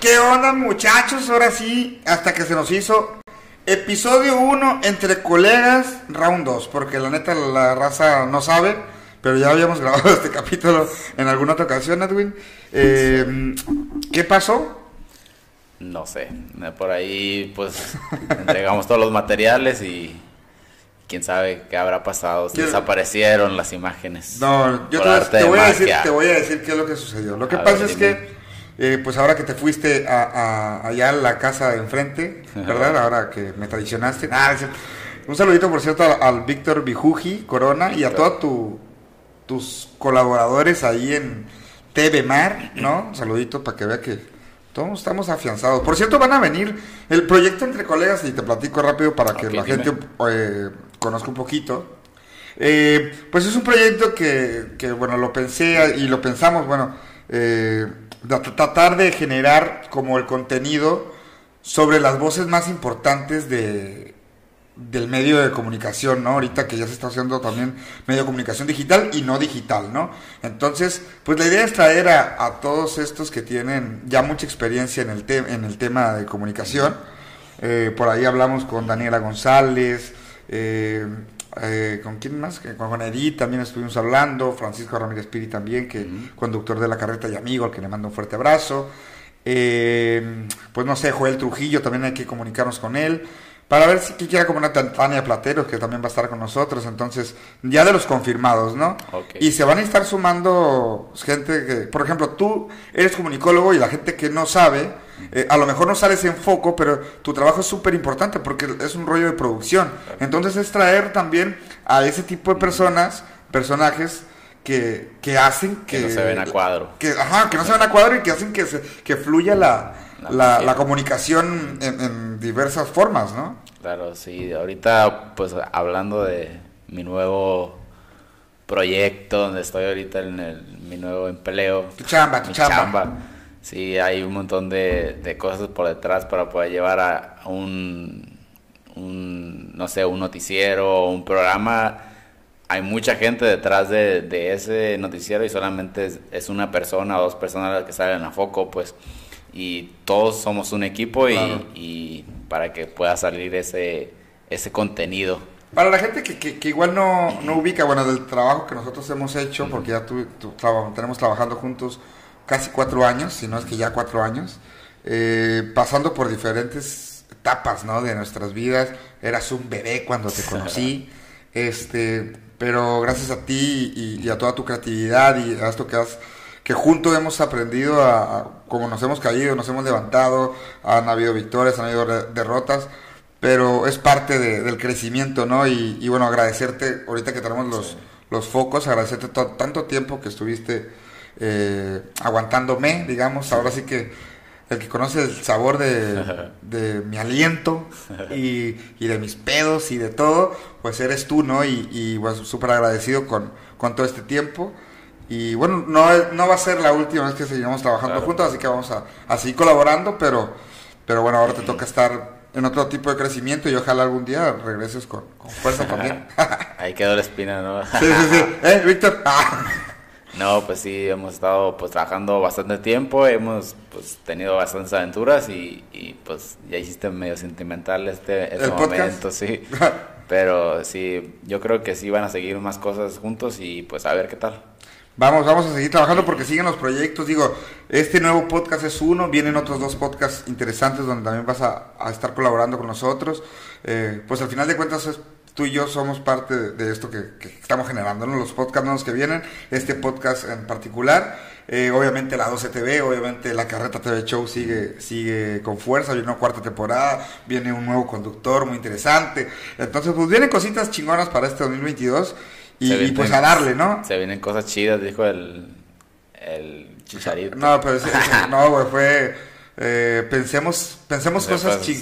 ¿Qué onda muchachos? Ahora sí, hasta que se nos hizo episodio 1 entre colegas, round 2, porque la neta la raza no sabe, pero ya habíamos grabado este capítulo en alguna otra ocasión, Edwin. Eh, ¿Qué pasó? No sé, por ahí pues entregamos todos los materiales y quién sabe qué habrá pasado, si Quiero- desaparecieron las imágenes. No, yo te, voy a decir, te voy a decir qué es lo que sucedió. Lo que A pasa ver, es dime. que, eh, pues ahora que te fuiste a, a- allá a la casa de enfrente, ¿verdad? Ahora que me traicionaste. Ah, un saludito, por cierto, al, al Víctor Bijuji Corona y a todos tu- tus colaboradores ahí en TV Mar, ¿no? Un saludito para que vea que todos estamos afianzados. Por cierto, van a venir el proyecto entre colegas y te platico rápido para que la dime. gente eh, conozca un poquito. Eh, pues es un proyecto que, que, bueno, lo pensé y lo pensamos, bueno, eh, tratar de generar como el contenido sobre las voces más importantes de, del medio de comunicación, ¿no? Ahorita que ya se está haciendo también medio de comunicación digital y no digital, ¿no? Entonces, pues la idea es traer a, a todos estos que tienen ya mucha experiencia en el, te- en el tema de comunicación. Eh, por ahí hablamos con Daniela González, eh, eh, ¿con quién más? Que Con Edith también estuvimos hablando, Francisco Ramírez Piri también, que conductor de la carreta y amigo, al que le mando un fuerte abrazo. Eh, pues no sé, Joel Trujillo, también hay que comunicarnos con él. Para ver si quiera como una Tania Plateros, que también va a estar con nosotros. Entonces, ya de los confirmados, ¿no? Y se van a estar sumando gente que, por ejemplo, tú eres comunicólogo y la gente que no sabe, eh, a lo mejor no sales en foco, pero tu trabajo es súper importante porque es un rollo de producción. Entonces es traer también a ese tipo de personas, personajes que, que hacen que... Que no se ven a cuadro. Que, ajá, que no se ven a cuadro y que hacen que, se- que fluya la, La la, magia. la comunicación en, en diversas formas, ¿no? Claro, sí, ahorita pues hablando de mi nuevo proyecto donde estoy ahorita en el- mi nuevo empleo. Tu chamba, tu mi chamba. Sí, hay un montón de, de cosas por detrás para poder llevar a un, un, no sé, un noticiero o un programa. Hay mucha gente detrás de, de ese noticiero y solamente es, es una persona o dos personas las que salen a foco, pues. Y todos somos un equipo y, Claro. y para que pueda salir ese, ese contenido. Para la gente que, que- que igual no, no ubica, bueno, del trabajo que nosotros hemos hecho, porque ya tu- tu- traba- tenemos trabajando juntos casi cuatro años, si no es que ya cuatro años, eh, pasando por diferentes etapas, ¿no? De nuestras vidas. Eras un bebé cuando te conocí, este, pero gracias a ti y, y a toda tu creatividad y a esto que has que juntos hemos aprendido a, a- como nos hemos caído, nos hemos levantado, han habido victorias, han habido derrotas, pero es parte de- del crecimiento, ¿no? Y, y bueno, agradecerte, ahorita que tenemos los, los focos, agradecerte to- tanto tiempo que estuviste eh, aguantándome, digamos, ahora sí que el que conoce el sabor de, de mi aliento y, y de mis pedos y de todo, pues eres tú, ¿no? Y, y bueno, súper agradecido con, con todo este tiempo. Y bueno, no, no va a ser la última vez que seguiremos trabajando Claro. juntos, así que vamos a, a seguir colaborando, pero, pero bueno, ahora te toca estar en otro tipo de crecimiento y ojalá algún día regreses con, con fuerza también. Ahí quedó la espina, ¿no? sí, sí, sí. ¿Eh, Víctor? Ah. No, pues sí, hemos estado pues trabajando bastante tiempo, hemos pues tenido bastantes aventuras y, y, pues ya hiciste medio sentimental este, este ¿El podcast? momento, sí. Pero sí, yo creo que sí van a seguir más cosas juntos y pues a ver qué tal. Vamos, vamos a seguir trabajando porque siguen los proyectos. Digo, este nuevo podcast es uno, vienen otros dos podcasts interesantes donde también vas a, estar colaborando con nosotros. Eh, pues al final de cuentas es- tú y yo somos parte de, esto que, que estamos generando, ¿no? los podcasts nuevos que vienen, este podcast en particular. Eh, obviamente la 12 TV, obviamente la Carreta TV Show sigue, sigue con fuerza, viene una cuarta temporada, viene un nuevo conductor muy interesante. Entonces, pues vienen cositas chingonas para este 2022 y, pues a darle, ¿no? Se vienen cosas chidas, dijo el, el chicharito. No, pero ese- ese- no, güey, fue eh, pensemos pensemos cosas ching-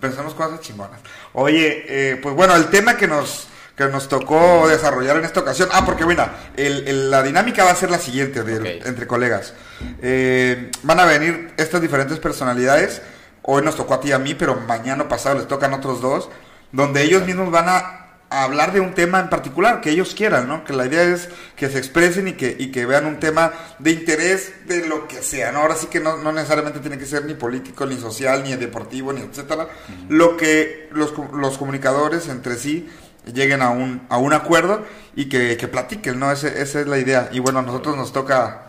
pensemos cosas chingonas. Oye, eh, pues bueno, el tema que nos que nos tocó desarrollar en esta ocasión. Ah, porque bueno, el- el- la dinámica va a ser la siguiente entre colegas. Eh, van a venir estas diferentes personalidades. Hoy nos tocó a ti y a mí, pero mañana pasado les tocan otros dos, donde ellos mismos van a a hablar de un tema en particular que ellos quieran, ¿no? Que la idea es que se expresen y que, y que vean un tema de interés de lo que sea, ¿no? Ahora sí que no, no necesariamente tiene que ser ni político, ni social, ni deportivo, ni etcétera. Lo que los, los comunicadores entre sí lleguen a un, a un acuerdo y que, que platiquen, ¿no? Ese- esa es la idea. Y bueno, a nosotros nos toca...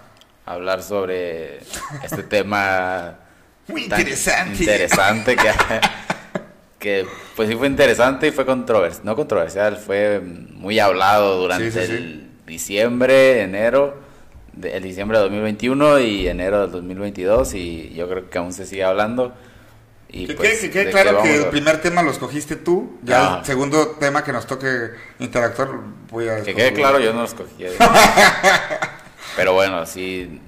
Hablar sobre este tema Muy interesante. interesante que, que pues sí fue interesante y fue controversial, no controversial, fue muy hablado durante Sí, sí, sí. el diciembre, enero, de- el diciembre de 2021 y enero del 2022 y yo creo que aún se sigue hablando. Y Que pues, quede que quede ¿de qué claro que el primer tema lo escogiste tú. Ya el segundo tema que nos toque interactuar, voy a. Que quede claro, yo no los cogí. Pero bueno, sí.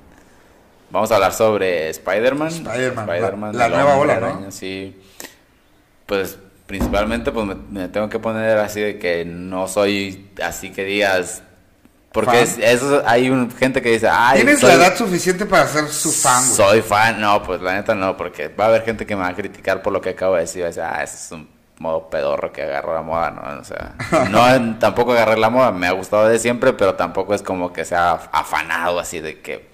Vamos a hablar sobre Spider-Man. Spider-Man, la- nueva ola, ¿no? Araña, Sí. Pues principalmente pues me, me tengo que poner así de que no soy así que digas porque es, eso hay un, gente que dice ay Tienes soy- la edad suficiente para ser su fan, güey. soy fan no pues la neta no porque va a haber gente que me va a criticar por lo que acabo de decir va a decir ah ese es un modo pedorro que agarró la moda no o sea no tampoco agarré la moda me ha gustado de siempre pero tampoco es como que sea afanado así de que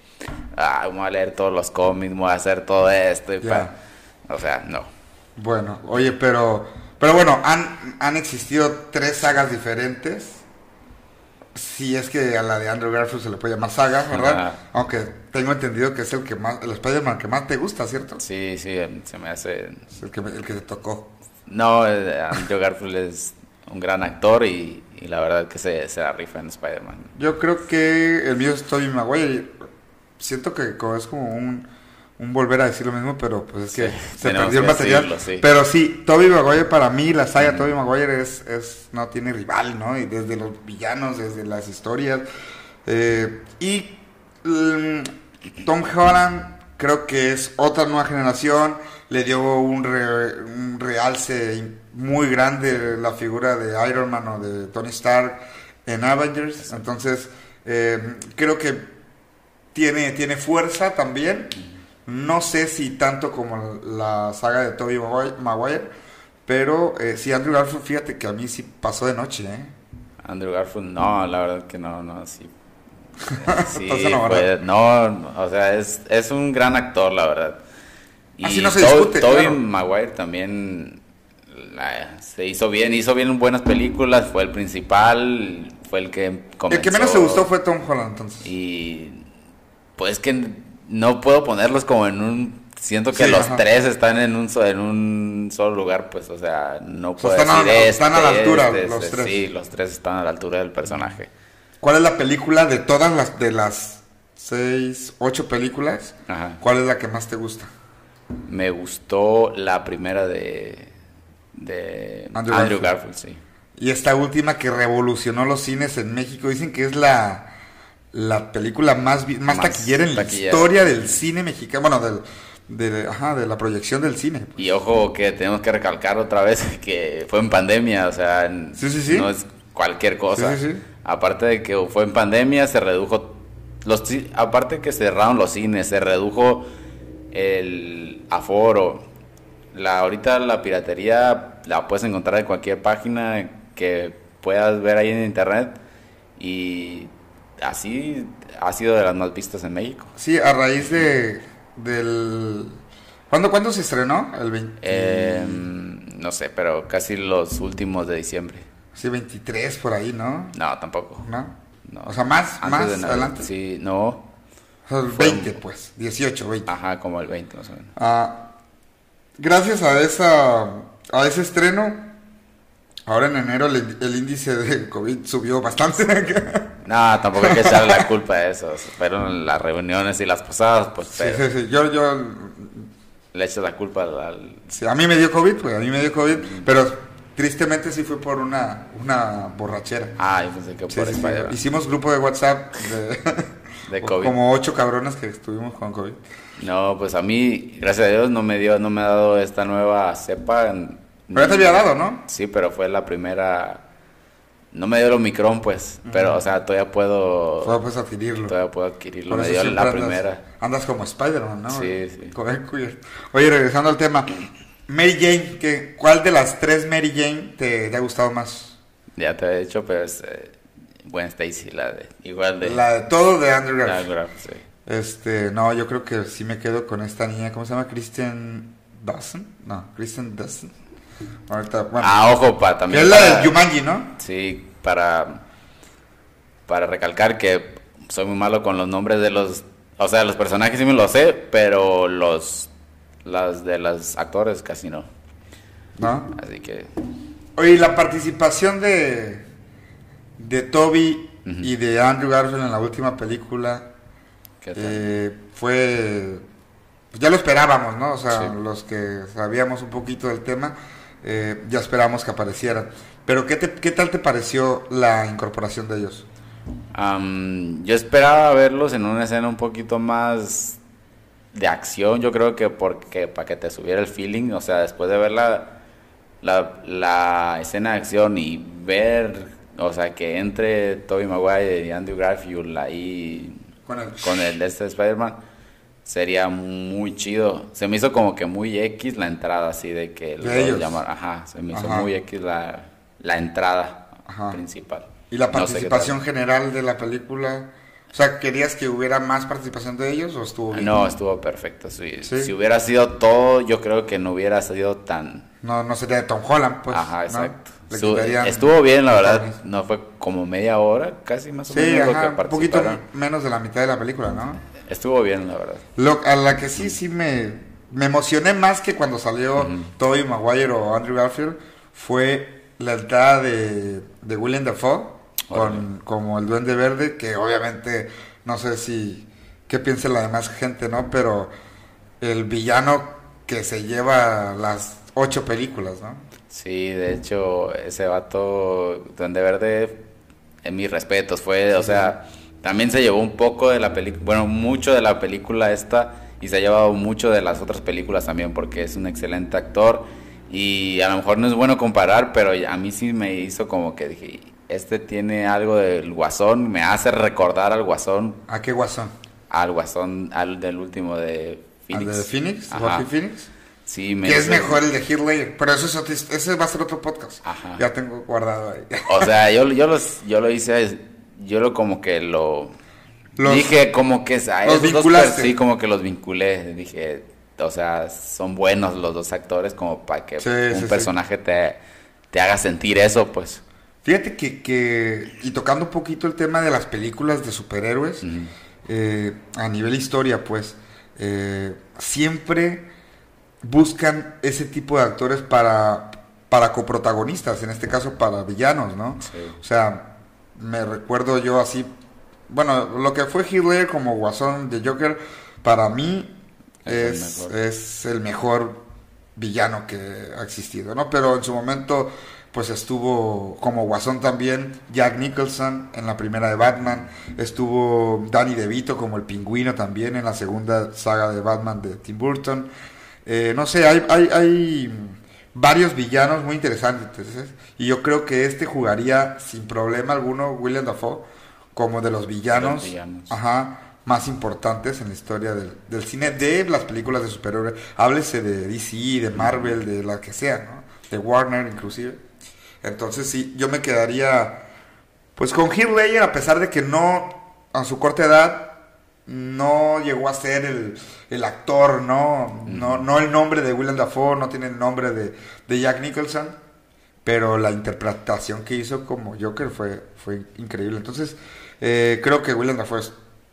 ah voy a leer todos los cómics voy a hacer todo esto y pa- o sea no Bueno, oye, pero. Pero bueno, han, han existido tres sagas diferentes. Si es que a la de Andrew Garfield se le puede llamar saga, ¿verdad? Ajá. Aunque tengo entendido que es el que más, el Spider-Man que más te gusta, ¿cierto? sí sí se me hace Es el que, el que te tocó. No, eh, Andrew Garfield es un gran actor y, y la verdad que se, se la rifa en Spider-Man. Yo creo que el mío es Tobey Maguire. Siento que es como un, un volver a decir lo mismo, pero pues es que Sí, se perdió el material. decirlo, sí. Pero sí, Tobey Maguire para mí, la saga Tobey Maguire es, es, no tiene rival, ¿no? Y desde los villanos, desde las historias. eh, y mm, Tom Holland creo que es otra nueva generación. Le dio un, re- un realce muy grande la figura de Iron Man o de Tony Stark en Avengers. Entonces, eh, creo que tiene, tiene fuerza también. No sé si tanto como la saga de Tobey Maguire, pero eh, sí, Andrew Garfield, fíjate que a mí sí pasó de noche, ¿eh? Andrew Garfield, no, la verdad que no, no, sí. No, o sea, es, es un gran actor, la verdad. Así no se discute, claro. Maguire también la- se hizo bien, hizo bien buenas películas, fue el principal, fue el que comenzó. El que menos te gustó fue Tom Holland, entonces. Y pues que no puedo ponerlos como en un siento que Sí, los ajá. tres están en un en un solo lugar, pues o sea, no O sea, puedo están a- decir están a la este, altura este, los este. tres. Sí, los tres están a la altura del personaje. ¿Cuál es la película de todas las de las seis, ocho películas? Ajá. ¿Cuál es la que más te gusta? Me gustó la primera de de Andrew Andrew, Garfield. Garfield, sí. Y esta última que revolucionó los cines en México, dicen que es la, la película más, más, Más taquillera en la historia del cine mexicano, bueno, del, de, ajá, de la proyección del cine. Y ojo que tenemos que recalcar otra vez que fue en pandemia, o sea, Sí, sí, sí. no es cualquier cosa. Aparte de que fue en pandemia, se redujo los aparte que cerraron los cines, se redujo el aforo. La ahorita la piratería la puedes encontrar en cualquier página que puedas ver ahí en internet y así ha sido de las más vistas en México. Sí, a raíz de del... ¿Cuándo, ¿cuándo se estrenó? El 20... Eh, no sé, pero casi los últimos de diciembre. Sí, 23 por ahí, ¿no? No, tampoco. ¿No? No. O sea, más, Antes más de adelante. Sí, no. O sea, el Fue- 20, pues. 18, 20. Ajá, como el 20 más o menos. Ah, gracias a esa a ese estreno, ahora en enero el, el índice de COVID subió bastante. No, tampoco hay que echarle la culpa a eso. Fueron las reuniones y las posadas, pues sí, pero sí, sí. Yo, yo, le echas la culpa al... sí, a mí me dio COVID, pues a mí me dio COVID, pero tristemente sí fue por una, una borrachera. Ah, yo pensé que Sí, por sí, sí. Spider-Man. Hicimos grupo de WhatsApp de, De COVID. como ocho cabrones que estuvimos con COVID. No, pues a mí, gracias a Dios, no me dio, no me ha dado esta nueva cepa. Pero ya te había dado, ¿no? Sí, pero fue la primera... No me dio el Omicron, pues. Pero, o sea, todavía puedo... Todavía puedes adquirirlo. Todavía puedo adquirirlo. Me dio la andas- primera. Andas como Spider-Man, ¿no? Sí, sí. Con el cuir- Oye, regresando al tema. Mary Jane, ¿qué, ¿cuál de las tres Mary Jane te, te ha gustado más? Ya te he dicho, pero es... eh, Gwen Stacy, la de... Igual de... La de todo de Andrew Garfield. Sí. Este, no, yo creo que sí me quedo con esta niña, ¿cómo se llama? Kristen Dawson. No, Kristen Dawson. Ahorita, bueno. Ah, ojo, para también. es la de Yumanji, ¿no? Sí, para para recalcar que soy muy malo con los nombres de los, o sea, los personajes sí me los sé, pero los las de los actores casi no. ¿No? Así que Oye, la participación de de Toby y de Andrew Garfield en la última película eh, fue pues ya lo esperábamos, ¿no? O sea, los que sabíamos un poquito del tema, eh, ya esperábamos que aparecieran. Pero ¿qué, ¿qué tal te pareció la incorporación de ellos? yo esperaba verlos en una escena un poquito más de acción, yo creo que porque para que te subiera el feeling, o sea, después de ver la, la, escena de acción y ver, o sea, que entre Tobey Maguire y Andrew Garfield ahí con el, con el de este Spider-Man, sería muy chido. Se me hizo como que muy X la entrada, así de que lo llamar, ajá, se me hizo muy X la, la entrada principal. ¿Y la participación general de la película? O sea, ¿querías que hubiera más participación de ellos o estuvo bien? No, estuvo perfecto. Si hubiera sido todo, yo creo que no hubiera sido tan... No, no sería de Tom Holland, pues. Ajá, exacto. Estuvo, bien, la verdad. No fue como media hora, casi más o menos. Ajá, un poquito menos de la mitad de la película, ¿no? Estuvo bien, la verdad. Lo, a la que sí, sí me, me emocioné más que cuando salió Tobey Maguire o Andrew Garfield fue la entrada de, de William Dafoe con, como el Duende Verde, que obviamente no sé si qué piensa la demás gente, ¿no? Pero el villano que se lleva las ocho películas, ¿no? Sí, de hecho, ese vato Duende Verde, en mis respetos, fue, o sea, también se llevó un poco de la película, bueno, mucho de la película esta y se ha llevado mucho de las otras películas también porque es un excelente actor y a lo mejor no es bueno comparar, pero a mí sí me hizo como que dije, este tiene algo del guasón, me hace recordar al guasón. ¿A qué guasón? Al guasón, al del último de Phoenix. ¿Al de Phoenix? Phoenix? Sí, me que es mejor el de Heath pero eso es ese va a ser otro podcast. Ajá. Ya tengo guardado ahí. O sea, yo, yo, los, yo lo hice, yo lo como que lo... dije como que... A los vinculaste. sí, como que los vinculé. Dije, o sea, son buenos los dos actores como para que un personaje te, te haga sentir eso, pues. Fíjate que, que, y tocando un poquito el tema de las películas de superhéroes, eh, a nivel historia, pues, eh, siempre buscan ese tipo de actores para, para coprotagonistas, en este caso para villanos, ¿no? O sea, me recuerdo yo así, bueno, lo que fue Heath como Guasón de Joker, para mí es, es el mejor villano que ha existido, ¿no? Pero en su momento pues estuvo como Guasón también Jack Nicholson en la primera de Batman, estuvo Danny DeVito como el pingüino también en la segunda saga de Batman de Tim Burton. Eh, no sé, hay, hay, hay, varios villanos muy interesantes y yo creo que este jugaría sin problema alguno William Dafoe como de los villanos, Ajá, más importantes en la historia del, del, cine de las películas de superhéroes. Háblese de DC, de Marvel, de la que sea, ¿no? De Warner inclusive. Entonces sí, yo me quedaría pues con Heath Ledger a pesar de que no a su corta edad no llegó a ser el, actor, ¿no? ¿no? No el nombre de Willem Dafoe, no tiene el nombre de, Jack Nicholson, pero la interpretación que hizo como Joker fue, fue increíble. Entonces, eh, creo que Willem Dafoe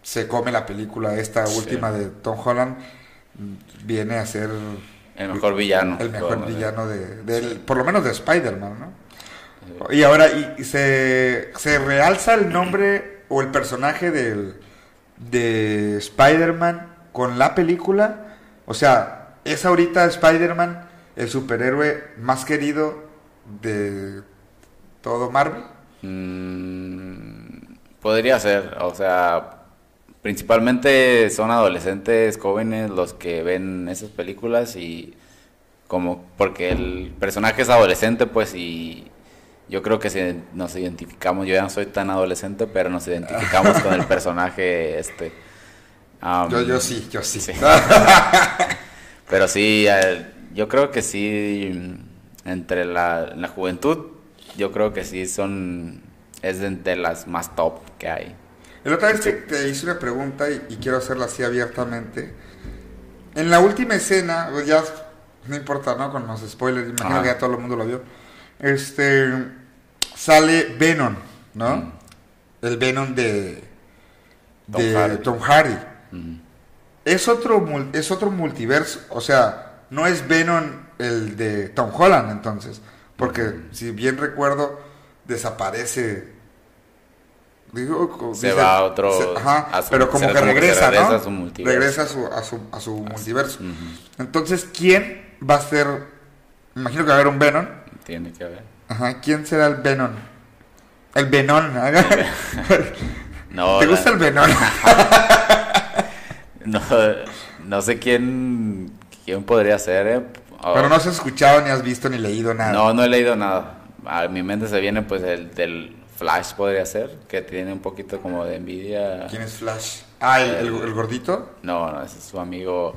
se come la película, esta última de Tom Holland, viene a ser... El mejor villano. El mejor villano de, por lo menos de Spider-Man, ¿no? Y ahora y, se, se, realza el nombre o el personaje del, de Spider-Man con la película. O sea, es ahorita Spider-Man el superhéroe más querido de todo Marvel. Mm, podría ser, o sea, principalmente son adolescentes jóvenes los que ven esas películas y como porque el personaje es adolescente pues y yo creo que nos identificamos, yo ya no soy tan adolescente, pero nos identificamos con el personaje este. yo, yo sí, yo sí. pero sí, yo creo que sí, entre la, la, juventud, yo creo que sí son, es de, las más top que hay. El otra vez te, te hice una pregunta y, y quiero hacerla así abiertamente. En la última escena, pues ya no importa, ¿no? Con los spoilers, imagino Ajá. que ya todo el mundo lo vio. Este sale Venom, ¿no? Mm. El Venom de Tom de Hardy. Tom Hardy. Ujú. Es otro es otro multiverso, o sea, no es Venom el de Tom Holland entonces, porque si bien recuerdo desaparece digo, Se va a otro- se- ajá, su- pero como que regresa, regresa ¿no? a su multiverso. regresa a su a su, a su multiverso. Entonces, ¿quién va a ser me imagino que va a haber un Venom. Tiene que haber. Ajá, ¿quién será el Venom? El Venom. No, ¿Te la- gusta el Venom? no, no sé quién, quién podría ser, ¿eh? O- Pero no has escuchado, ni has visto, ni leído nada. No, no he leído nada. A mi mente se viene pues el del Flash podría ser, que tiene un poquito como de envidia. ¿Quién es Flash? Ah, ¿el, el- el gordito? No, no, ese es su amigo.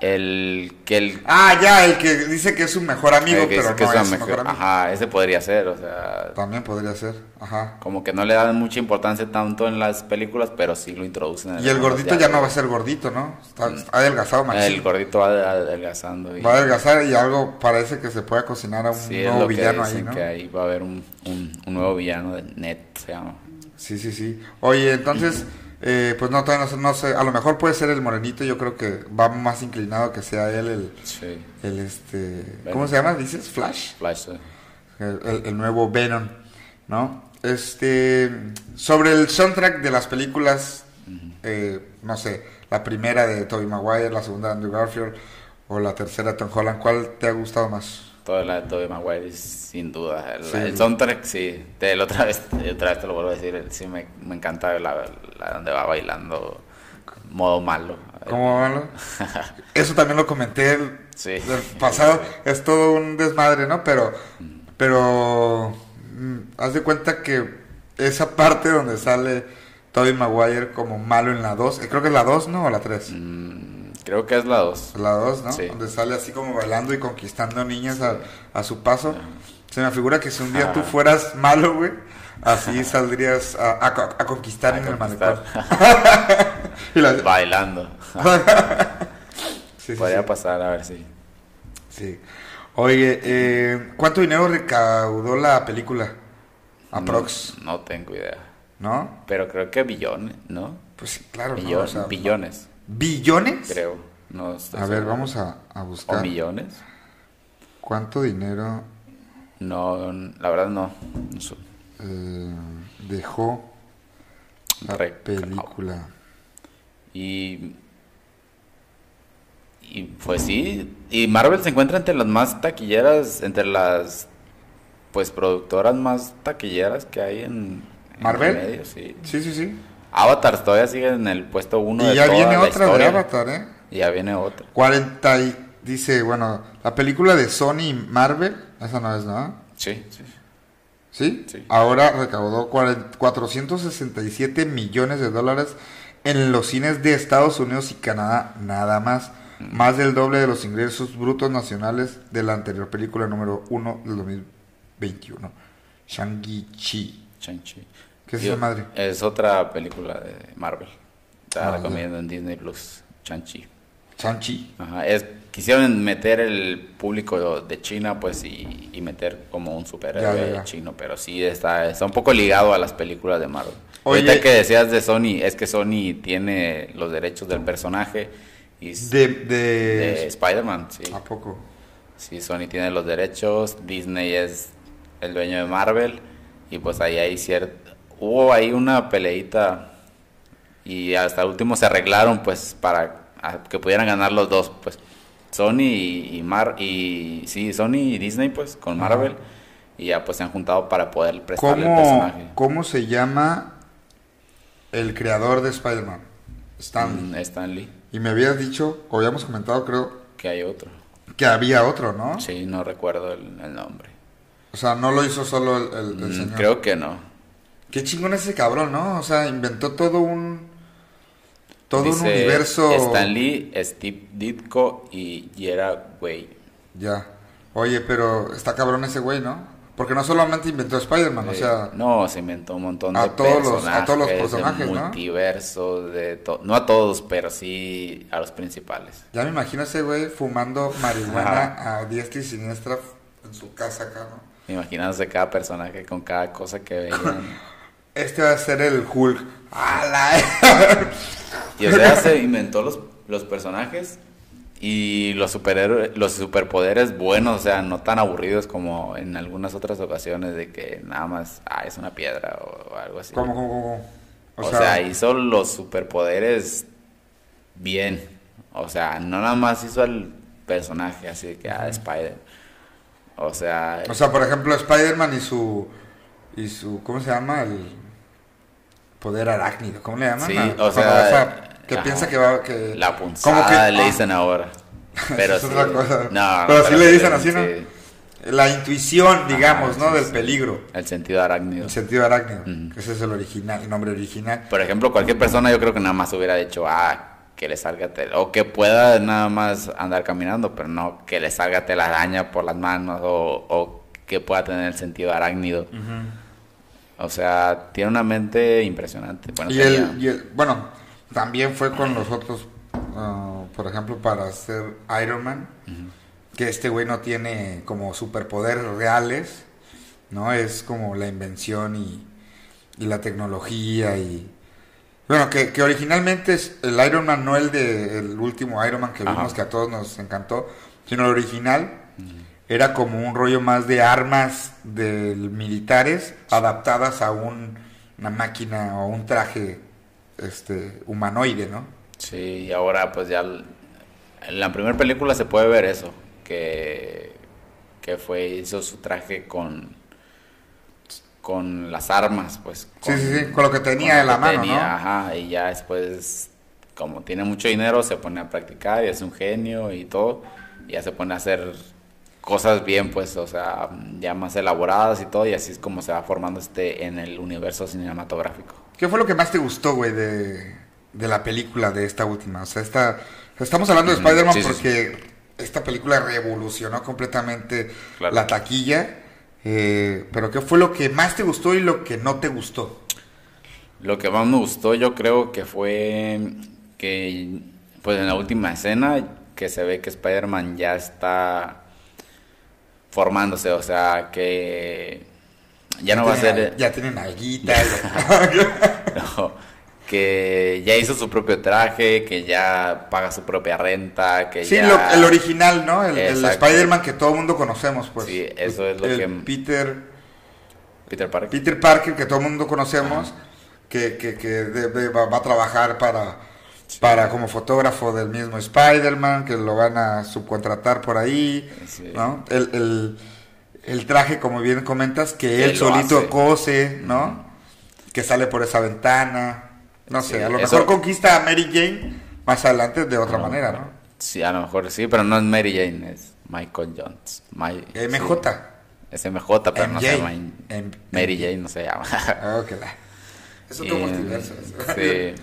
El que el Ah, ya, el que dice que es su mejor amigo, el que pero que no es su mejor- mejor amigo. Ajá, ese podría ser, o sea, También podría ser, ajá. como que no le dan mucha importancia tanto en las películas, pero sí lo introducen. en Y el gordito ya no va a ser gordito, ¿no? Está, está adelgazado, El machín. gordito va adelgazando. y- Va a adelgazar y algo parece que se puede cocinar a un Sí, es nuevo lo que villano ahí, dicen, ¿no? que ahí va a haber un, un, un nuevo villano de Net, se llama. Sí, sí, sí. Oye, entonces, eh, pues no, todavía no sé, no sé, a lo mejor puede ser el morenito, yo creo que va más inclinado que sea él el, Sí, el este, Venom. ¿cómo se llama? ¿Dices? Flash. Flash. el, el- el nuevo Venom, ¿no? Este, sobre el soundtrack de las películas, eh, no sé, la primera de Tobey Maguire, la segunda de Andrew Garfield o la tercera de Tom Holland, ¿cuál te ha gustado más? Toda la de Tobey Maguire, sin duda. El, Sí. el soundtrack, sí. La otra, vez, otra vez te lo vuelvo a decir. Sí, me, me encanta la, la donde va bailando modo malo. ¿Cómo van? Eso también lo comenté el, Sí. pasado, es todo un desmadre, ¿no? Pero, pero, mm, haz de cuenta que esa parte donde sale Tobey Maguire como malo en la 2, creo que es la 2, ¿no? O la 3. Mm, creo que es la 2. La 2, ¿no? Sí. Donde sale así como bailando y conquistando niñas a, a su paso. Se me figura que si un día tú Ah. fueras malo, güey, así saldrías a, a co- a conquistar en el malecón. Bailando. sí, Podría sí. pasar, a ver si. Sí. Oye, eh, ¿cuánto dinero recaudó la película? Aprox, No, no tengo idea. ¿no? Pero creo que billones, ¿no? Pues sí, claro, ¿no? Billo- O sea, billones, ¿Billones? creo. No estoy A ver, seguro. vamos a, a ¿O buscar. millones? ¿Cuánto dinero No, la verdad no. No sé. eh, dejó la película? Y. Y pues sí. Y Marvel se encuentra entre las más taquilleras, entre las. Pues productoras más taquilleras que hay en. ¿Marvel? el medio, sí. Sí, sí, sí. Avatar todavía sigue en el puesto uno Y de ya toda viene la otra de. Avatar, ¿eh? Y ya viene otra. 40 y, dice, bueno, la película de Sony y Marvel, esa no es, ¿no? Sí, sí. ¿Sí? Sí. Ahora recaudó 40 467 millones de dólares en los cines de Estados Unidos y Canadá, nada más. Más del doble de los ingresos brutos nacionales de la anterior película número 1 del 2021. Shang-Chi. Shang-Chi. ¿Qué es Yo- esa madre? Es otra película de Marvel. Te la Ah, recomiendo en Disney Plus. Shang-Chi. Shang-Chi. Ajá, es, quisieron meter el público de China, pues, y, y meter como un superhéroe Ya, ya, ya. chino, pero sí está, está un poco ligado a las películas de Marvel. Oye. Ahorita que decías de Sony, es que Sony tiene los derechos del personaje y De, de de... Spider-Man, sí. ¿A poco? Sí, Sony tiene los derechos, Disney es el dueño de Marvel y pues ahí hay cierto... Hubo ahí una peleita y hasta el último se arreglaron pues para que pudieran ganar los dos, pues Sony y, Mar y sí, Sony y Disney pues con Ajá. Marvel y ya pues se han juntado para poder prestarle el ¿Cómo, personaje. ¿Cómo se llama el creador de Spider-Man? Stan. Mm, Stan Lee, Y me habías dicho, o habíamos comentado, creo, que hay otro. que había otro, ¿no? Sí, no recuerdo el, el nombre. O sea, no lo hizo solo el, el- el Mm, señor. Creo que no. Qué chingón ese cabrón, ¿no? O sea, inventó todo un... Todo un universo... Stan Lee, Steve Ditko y Gerard Way. Ya. Oye, pero está cabrón ese güey, ¿no? Porque no solamente inventó Spider-Man, o sea, no, se inventó un montón a de todos los- personajes, a todos los de personajes, ¿no? multiversos, de no a todos, pero sí a los principales. ya me imagino ese güey fumando marihuana a diestra y siniestra en su casa acá, ¿no? Imaginándose cada personaje con cada cosa que veían. Este va a ser el Hulk. ¡A la- y o sea, se inventó los, los personajes y los superhéroes, los superpoderes buenos, o sea, no tan aburridos como en algunas otras ocasiones de que nada más, ah, es una piedra o, algo así. ¿Cómo, cómo, cómo? O, sea, hizo los superpoderes bien. O sea, no nada más hizo al personaje así de que, ah, Spider. O sea, O sea, por ejemplo, Spider-Man y su. Y su. ¿Cómo se llama? El. Poder arácnido. ¿Cómo le llaman? Sí, o sea, esa- que ajá. piensa que va. Que, la punzada que- le ah, dicen ahora. Pero es sí. otra cosa. No, Pero sí le dicen así, ¿no? sí. La intuición, digamos, Ajá, ¿no? Del peligro. El sentido arácnido. El sentido arácnido. Que Ese es el original, el nombre original. Por ejemplo, cualquier persona yo creo que nada más hubiera dicho, ah, que le salga o que pueda nada más andar caminando, pero no que le salga telaraña por las manos o, o que pueda tener el sentido arácnido. O sea, tiene una mente impresionante. Bueno, Y el, y el- bueno, también fue con los otros, ah, por ejemplo, para hacer Iron Man, que este güey no tiene como superpoderes reales, ¿no? Es como la invención y, y la tecnología y... Bueno, que, que originalmente es el Iron Man, no el de el último Iron Man que Ajá. vimos que a todos nos encantó, sino el original era como un rollo más de armas del militares adaptadas a un- una máquina o un traje este humanoide, ¿no? Sí, y ahora pues ya en la primera película se puede ver eso, que, que fue, hizo su traje con, con las armas, pues. Sí, con- sí, sí, con lo que tenía con en lo la que mano, tenía, ¿no? Ajá, y ya después, como tiene mucho dinero, se pone a practicar y es un genio y todo, y ya se pone a hacer cosas bien, pues, o sea, ya más elaboradas y todo, y así es como se va formando este en el universo cinematográfico. ¿Qué fue lo que más te gustó, güey, de, de la película de esta última? O sea, esta, estamos hablando de Spider-Man sí, sí, porque esta película revolucionó completamente Claro. la taquilla. eh, pero ¿qué fue lo que más te gustó y lo que no te gustó? Lo que más me gustó yo creo que fue que pues en la última escena que se ve que Spider-Man ya está formándose, o sea que ya no va a ser Ya tienen alguita. no, que ya hizo su propio traje, que ya paga su propia renta, que sí, ya lo- el original, ¿no? El, el. Spider-Man que todo el mundo conocemos, pues. Sí, eso es lo El que- Peter... Peter Parker. Peter Parker, que todo el mundo conocemos, que, que, que debe- va, va a trabajar para, para como fotógrafo del mismo Spider-Man, que lo van a subcontratar por ahí, Sí. ¿no? El, el, el traje, como bien comentas, que él solito hace. cose, ¿no? Que sale por esa ventana. No sé, Sí, a lo eso- mejor conquista a Mary Jane más adelante de otra manera, ¿no? Sí, a lo mejor sí, pero no es Mary Jane, es Michael Jones. My- MJ. es MJ, pero no se llama M- Mary Jane, no se llama. Ah, Es otro multiverso. sí.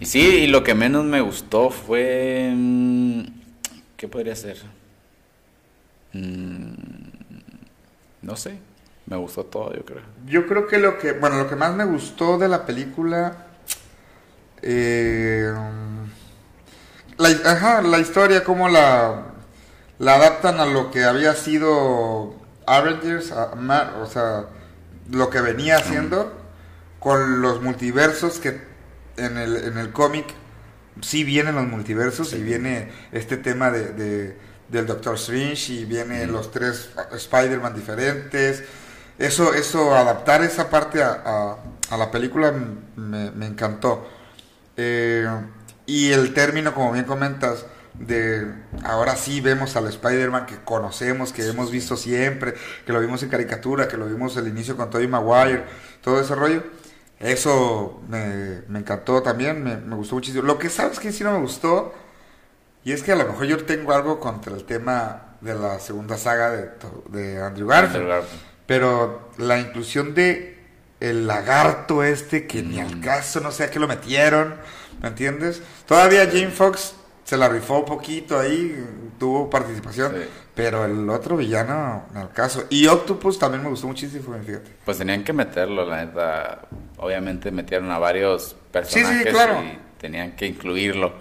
Y sí, y lo que menos me gustó fue... mm, ¿Qué podría ser? Mm, No sé, me gustó todo, yo creo. Yo creo que lo que, bueno, lo que más me gustó de la película, eh, la, ajá, la historia, cómo la, la adaptan a lo que había sido Avengers, a o sea, lo que venía haciendo con los multiversos que en el, en el cómic sí vienen los multiversos y viene este tema de, de- del Doctor Strange y viene los tres Spider-Man diferentes. Eso, eso, adaptar esa parte a, a- a la película me, me encantó. Eh, y el término, como bien comentas, de ahora sí vemos al Spider-Man que conocemos, que hemos visto siempre, que lo vimos en caricatura, que lo vimos al inicio con Tobey Maguire, todo ese rollo. Eso me, me encantó también, me, me gustó muchísimo. Lo que sabes que sí no me gustó, y es que a lo mejor yo tengo algo contra el tema de la segunda saga de, de Andrew Garfield. Andrew Garfield. Pero la inclusión de el lagarto este que ni al caso, no sé a qué lo metieron, ¿me entiendes? Todavía Jane Fox se la rifó un poquito ahí, tuvo participación, Sí. pero el otro villano, en el caso. Y Octopus también me gustó muchísimo, fíjate. Pues tenían que meterlo, la neta. Obviamente metieron a varios personajes claro. y tenían que incluirlo.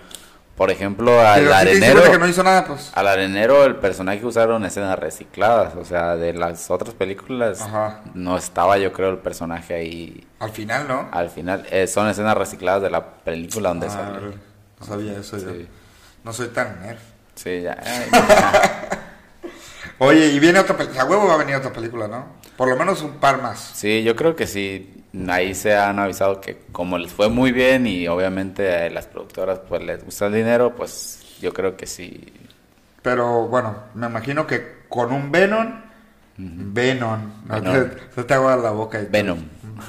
Por ejemplo, al Pero arenero. que no hizo nada, pues. Al arenero, el personaje usaron escenas recicladas. O sea, de las otras películas, Ajá. no estaba, yo creo, el personaje ahí Al final, ¿no? al final. Eh, son escenas recicladas de la película donde Ah, órale. no sabía eso yo. No soy tan nerd. Sí, ya. Ay, Oye, y viene otra película. A huevo va a venir otra película, ¿no? Por lo menos un par más. Sí, yo creo que sí. Ahí se han avisado que como les fue muy bien y obviamente a las productoras pues les gusta el dinero, pues yo creo que sí. Pero bueno, me imagino que con un Venom. Venom. No Venom. se te agua la boca. y todo. Venom.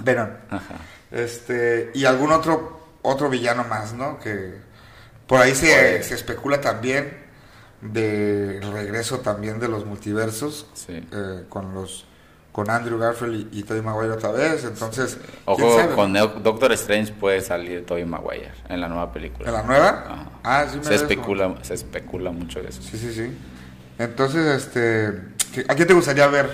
Venom. Ajá. Este, y algún otro otro villano más, ¿no? Que por ahí se, Pues- se especula también de regreso también de los multiversos Sí. eh, con los con Andrew Garfield y, y Tobey Maguire otra vez, entonces ¿quién Ojo, con Doctor Strange puede salir Tobey Maguire en la nueva película. ¿En la nueva? Ajá. Ah, sí me se especula, se especula mucho de eso. Sí, sí, sí. Entonces, este, ¿qué- ¿a quién te gustaría ver?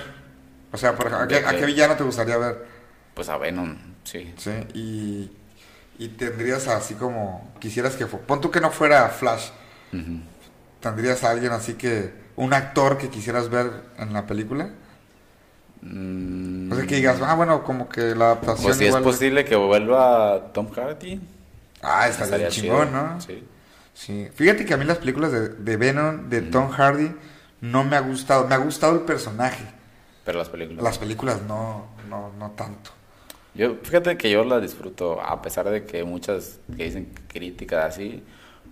O sea, por ejemplo, ¿a qué, ¿De a qué? qué villano te gustaría ver? Pues a Venom, sí. Sí, y, y tendrías así como, quisieras que, fu- pon tú que no fuera Flash. ¿tendrías a alguien así que, un actor que quisieras ver en la película? Mm, O sea, que digas, ah, bueno, como que la adaptación pues si es igual- posible que vuelva Tom Hardy. Ah, estaría, chingón. ¿no? Sí. Sí. Fíjate que a mí las películas de, de Venom, de Ujú. Tom Hardy, no me ha gustado. Me ha gustado el personaje. Pero las películas. Las películas no, no, no tanto. Yo, fíjate que yo las disfruto, a pesar de que muchas que dicen críticas así,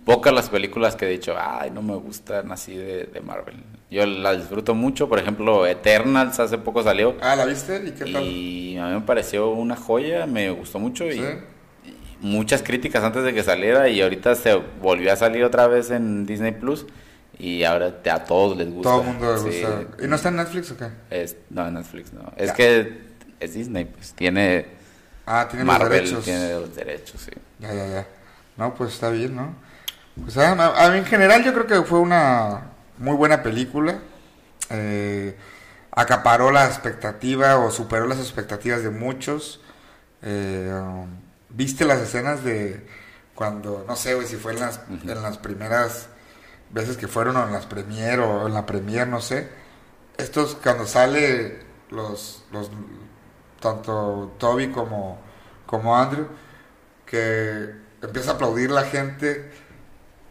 pocas las películas que he dicho, ay, no me gustan así de, de Marvel. Yo las disfruto mucho, por ejemplo, Eternals hace poco salió Ah, ¿la viste? ¿Y qué tal? y a mí me pareció una joya, me gustó mucho y, ¿Sí? y muchas críticas antes de que saliera y ahorita se volvió a salir otra vez en Disney Plus y ahora te- a todos les gusta. Todo el mundo le Sí. gusta. ¿Y no está en Netflix o qué? Es, no, en Netflix no. Es Ya. que es Disney, pues tiene Ah, tiene Marvel los derechos. tiene los derechos, sí. Ya, ya, ya. No, pues está bien, ¿no? Pues a, a- en general yo creo que fue una muy buena película. Eh, acaparó la expectativa o superó las expectativas de muchos. Eh, um, ¿Viste las escenas de cuando, no sé, güey, si fue en las, en las primeras veces que fueron o en las premier o en la premier, no sé? Estos, cuando sale los, los tanto Toby como, como Andrew, que empieza a aplaudir la gente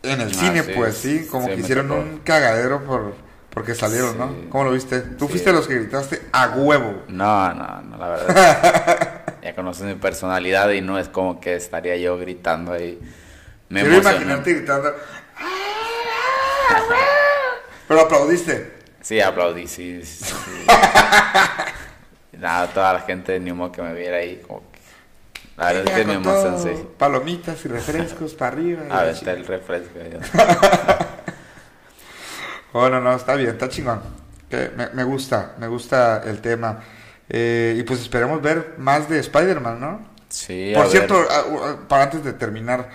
en el Ah, cine, sí, pues sí, como que hicieron tocó. un cagadero por porque salieron, Sí. ¿no? ¿Cómo lo viste? Tú Sí. fuiste los que gritaste a huevo. No, no, no, la verdad. ya conoces mi personalidad y no es como que estaría yo gritando ahí. Me Quiero imaginarte gritando. "Ah, huevo". Pero aplaudiste. Sí, aplaudí, sí. Nada, toda la gente ni modo que me viera ahí como es Venga, mi con todo. Palomitas y refrescos para arriba. A ver, chingada. el refresco. Oh, no, está bien, está chingón. Que me, me gusta, me gusta el tema. Eh, y pues esperemos ver más de Spider-Man, ¿no? Sí, Por a cierto, ver. ah, ah, para antes de terminar,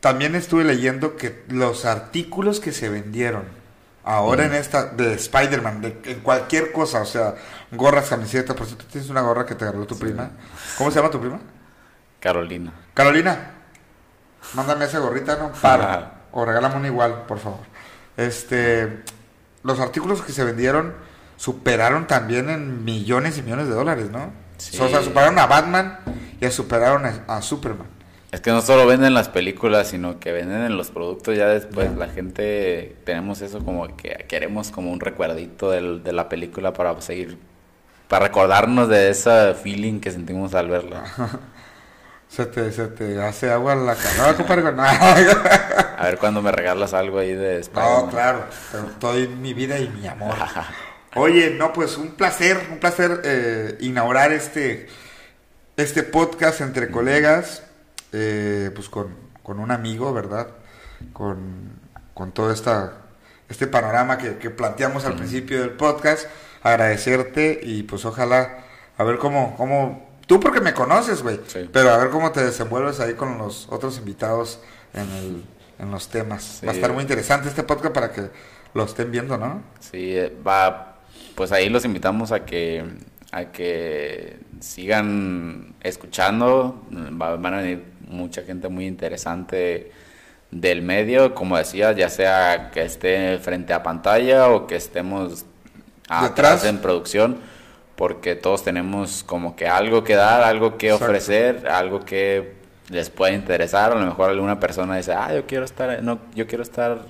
también estuve leyendo que los artículos que se vendieron ahora en esta de Spider-Man, de en cualquier cosa, o sea, gorras, camisetas, por cierto, tienes una gorra que te regaló tu prima. ¿Cómo se llama tu prima? Carolina. Carolina, mándame esa gorrita, ¿no? Para. O regálame una igual, por favor. Este, los artículos que se vendieron superaron también en millones y millones de dólares, ¿no? Sí. O sea, superaron a Batman y superaron a Superman. Es que no solo venden las películas, sino que venden en los productos. Ya después la gente tenemos eso como que queremos como un recuerdito del- de la película para seguir, para recordarnos de ese feeling que sentimos al verla. Se te, se te hace agua la cara, con- A ver cuando me regalas algo ahí de Spider-Man. No, claro, doy mi vida y mi amor. Oye, no, pues un placer, un placer eh, inaugurar este, este podcast entre colegas, eh, pues con, con un amigo, ¿verdad? Con, con todo esta, este panorama que, que planteamos al principio del podcast. Agradecerte y pues ojalá, a ver cómo, cómo, tú porque me conoces, güey, Sí. pero a ver cómo te desenvuelves ahí con los otros invitados en el, en los temas. Va a estar muy interesante este podcast para que lo estén viendo, ¿no? Sí, eh, va, pues ahí los invitamos a que a que sigan escuchando, van a venir mucha gente muy interesante del medio, como decía, ya sea que esté frente a pantalla o que estemos atrás en producción, porque todos tenemos como que algo que dar, algo que ofrecer, algo que les puede interesar, a lo mejor alguna persona dice, ah, yo quiero estar, no, yo quiero estar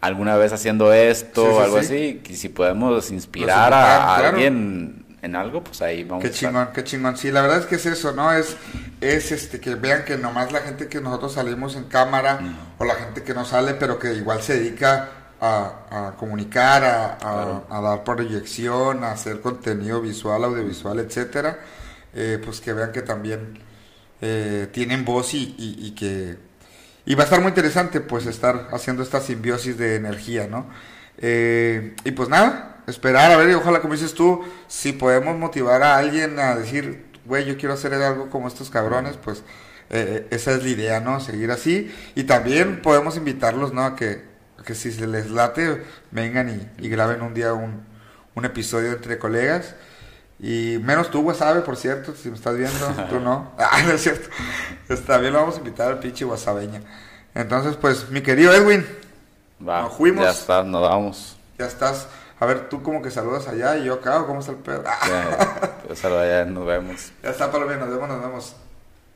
alguna vez haciendo esto, o algo así, y si podemos inspirar a, alguien en algo, pues ahí vamos. Qué chingón, qué chingón. Sí, la verdad es que es eso, ¿no? Es, es este que vean que nomás la gente que nosotros salimos en cámara o la gente que no sale, pero que igual se dedica a, comunicar, a, dar proyección, a hacer contenido visual, audiovisual, etcétera, eh, pues que vean que también eh, tienen voz y, y, que y va a estar muy interesante pues estar haciendo esta simbiosis de energía, ¿no? Eh, y pues nada, esperar, a ver, y ojalá como dices tú, si podemos motivar a alguien a decir, güey, yo quiero hacer algo como estos cabrones, pues eh, esa es la idea, ¿no? Seguir así. Y también podemos invitarlos, ¿no? A que, que si se les late, vengan y, graben un día un, un, episodio entre colegas. Y menos tú, Wasabe, por cierto, si me estás viendo, tú no. Ah, no es cierto. Está bien, lo vamos a invitar al pinche Wasabeña. Entonces, pues, mi querido Edwin, Va, nos fuimos. Ya está, nos vamos. Ya estás. A ver, tú como que saludas allá y yo acá, ¿cómo está el pedo? pues allá, nos vemos. Ya está, Palomino, nos vemos, nos vemos.